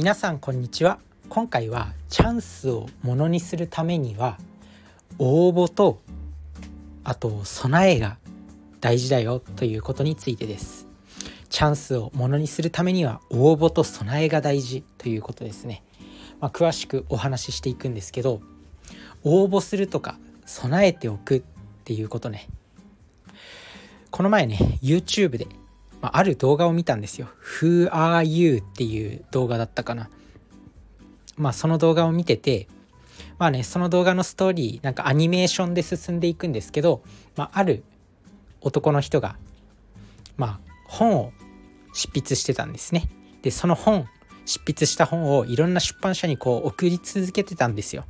皆さんこんにちは。今回はチャンスをものにするためには応募とあと備えが大事だよということについてです。チャンスをものにするためには応募と備えが大事ということですね、まあ、詳しくお話ししていくんですけど応募するとか備えておくっていうことね。この前ね YouTube でまあ、ある動画を見たんですよ。Who are you? っていう動画だったかな。まあその動画を見てて、まあね、その動画のストーリー、なんかアニメーションで進んでいくんですけど、まあある男の人が、まあ本を執筆してたんですね。で、その本、執筆した本をいろんな出版社にこう送り続けてたんですよ。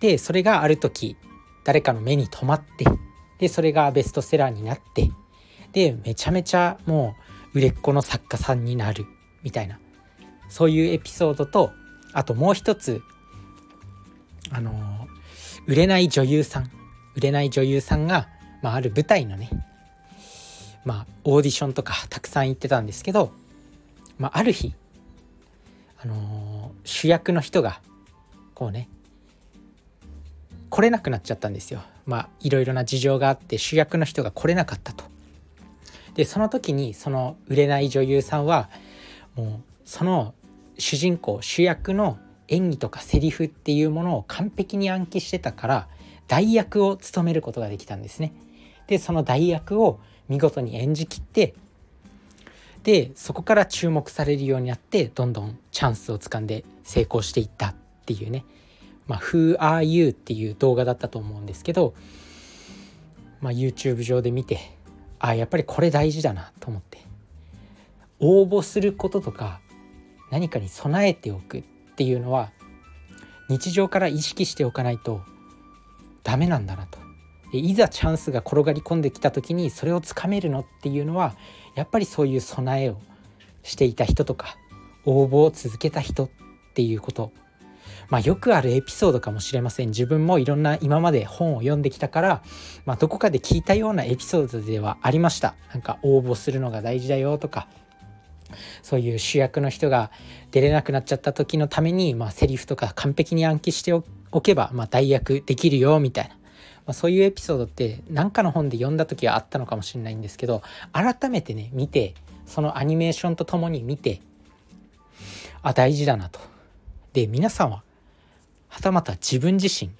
で、それがある時、誰かの目に留まって、で、それがベストセラーになって、でめちゃめちゃもう売れっ子の作家さんになるみたいな。そういうエピソードとあともう一つあの売れない女優さん。売れない女優さんが、まあ、ある舞台のねまあオーディションとかたくさん行ってたんですけど、まあ、ある日あの主役の人がこうね来れなくなっちゃったんですよ。まあいろいろな事情があって主役の人が来れなかったと。でその時にその売れない女優さんはもうその主人公主役の演技とかセリフっていうものを完璧に暗記してたから代役を務めることができたんですね。でその代役を見事に演じきってでそこから注目されるようになってどんどんチャンスをつかんで成功していったっていうね「まあ、Who are you?」っていう動画だったと思うんですけど、まあ、YouTube 上で見てあやっぱりこれ大事だなと思って。応募することとか何かに備えておくっていうのは日常から意識しておかないとダメなんだなと。いざチャンスが転がり込んできた時にそれをつかめるのっていうのはやっぱりそういう備えをしていた人とか応募を続けた人っていうことまあ、よくあるエピソードかもしれません。自分もいろんな今まで本を読んできたから、まあ、どこかで聞いたようなエピソードではありました。なんか応募するのが大事だよとかそういう主役の人が出れなくなっちゃった時のために、まあ、セリフとか完璧に暗記しておけば、まあ、代役できるよみたいな、まあ、そういうエピソードって何かの本で読んだ時はあったのかもしれないんですけど改めてね見てそのアニメーションとともに見てあ大事だなと。で皆さんははたまた自分自身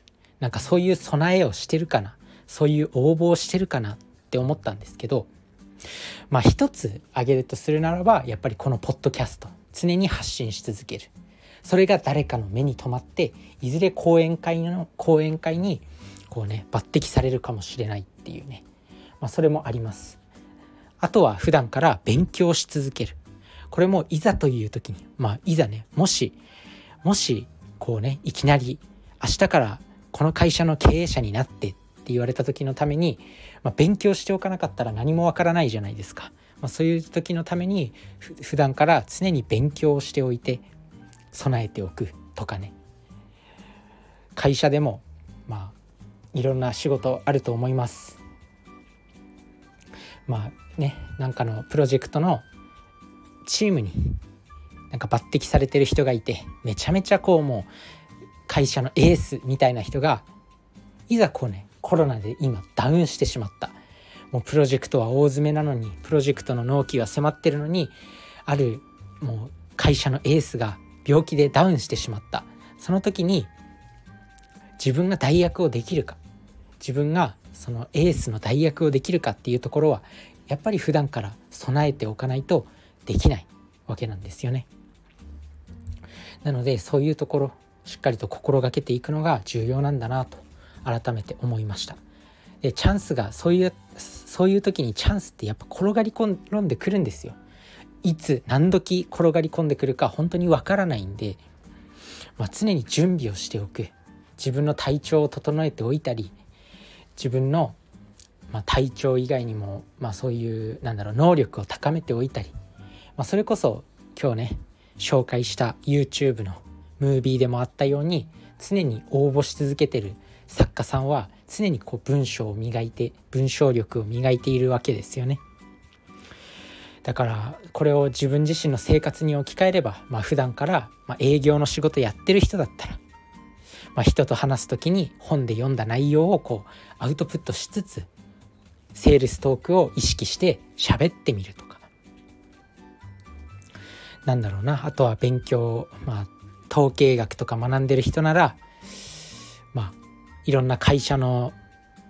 なんかそういう備えをしてるかなそういう応募をしてるかなって思ったんですけどまあ一つ挙げるとするならばやっぱりこのポッドキャスト常に発信し続ける。それが誰かの目に留まっていずれ講演会の講演会にこうね抜擢されるかもしれないっていうね、まあ、それもあります。あとは普段から勉強し続ける。これもいざという時にまあいざねもしもしこうねいきなり明日からこの会社の経営者になってって言われた時のために、まあ、勉強しておかなかったら何もわからないじゃないですか、まあ、そういう時のために普段から常に勉強をしておいて備えておくとかね。会社でもまあいろんな仕事あると思います。まあねなんかのプロジェクトのチームになんか抜擢されてる人がいてめちゃめちゃこうもう会社のエースみたいな人がいざこうねコロナで今ダウンしてしまったもうプロジェクトは大詰めなのにプロジェクトの納期は迫ってるのにあるもう会社のエースが病気でダウンしてしまったその時に自分が代役をできるか自分がそのエースの代役をできるかっていうところはやっぱり普段から備えておかないとできないわけなんですよね。なのでそういうところしっかりと心がけていくのが重要なんだなと改めて思いました。でチャンスがそういうそういう時にチャンスってやっぱ転がり込んでくるんですよ。いつ何時転がり込んでくるか本当にわからないんで、まあ、常に準備をしておく。自分の体調を整えておいたり自分の、まあ、体調以外にも、まあ、そういうなんだろう能力を高めておいたり、まあ、それこそ今日ね紹介した YouTube のムービーでもあったように常に応募し続けてる作家さんは常にこう文章を磨いて文章力を磨いているわけですよね。だからこれを自分自身の生活に置き換えれば、まあ、普段から、ま営業の仕事やってる人だったら、まあ、人と話す時に本で読んだ内容をこうアウトプットしつつセールストークを意識して喋ってみるとなんだろうな。あとは勉強まあ統計学とか学んでる人ならまあいろんな会社の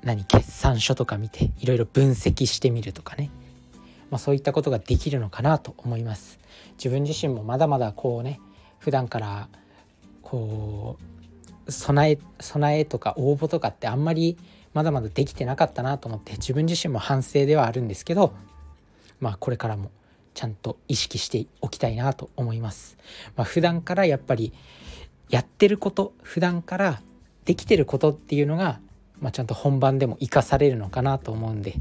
何決算書とか見ていろいろ分析してみるとかね、まあ、そういったことができるのかなと思います。自分自身もまだまだこうね普段からこう備え備えとか応募とかってあんまりまだまだできてなかったなと思って自分自身も反省ではあるんですけどまあこれからもちゃんと意識しておきたいなと思います。まあ、普段からやっぱりやってること普段からできてることっていうのが、まあ、ちゃんと本番でも生かされるのかなと思うんで、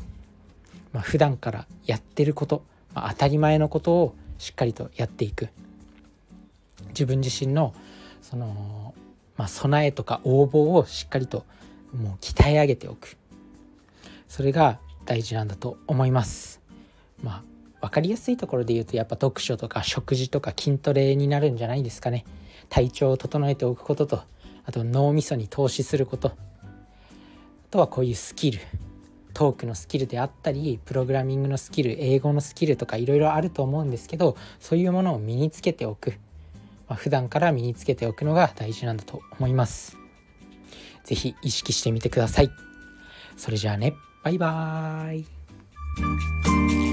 まあ、普段からやってること、まあ、当たり前のことをしっかりとやっていく。自分自身のその、まあ、備えとか応募をしっかりともう鍛え上げておく。それが大事なんだと思います。まあ分かりやすいところで言うとやっぱ読書とか食事とか筋トレになるんじゃないですかね。体調を整えておくこととあと脳みそに投資すること。あとはこういうスキル。トークのスキルであったりプログラミングのスキル英語のスキルとかいろいろあると思うんですけどそういうものを身につけておく、まあ、普段から身につけておくのが大事なんだと思います。是非意識してみてください。それじゃあね。バイバーイ。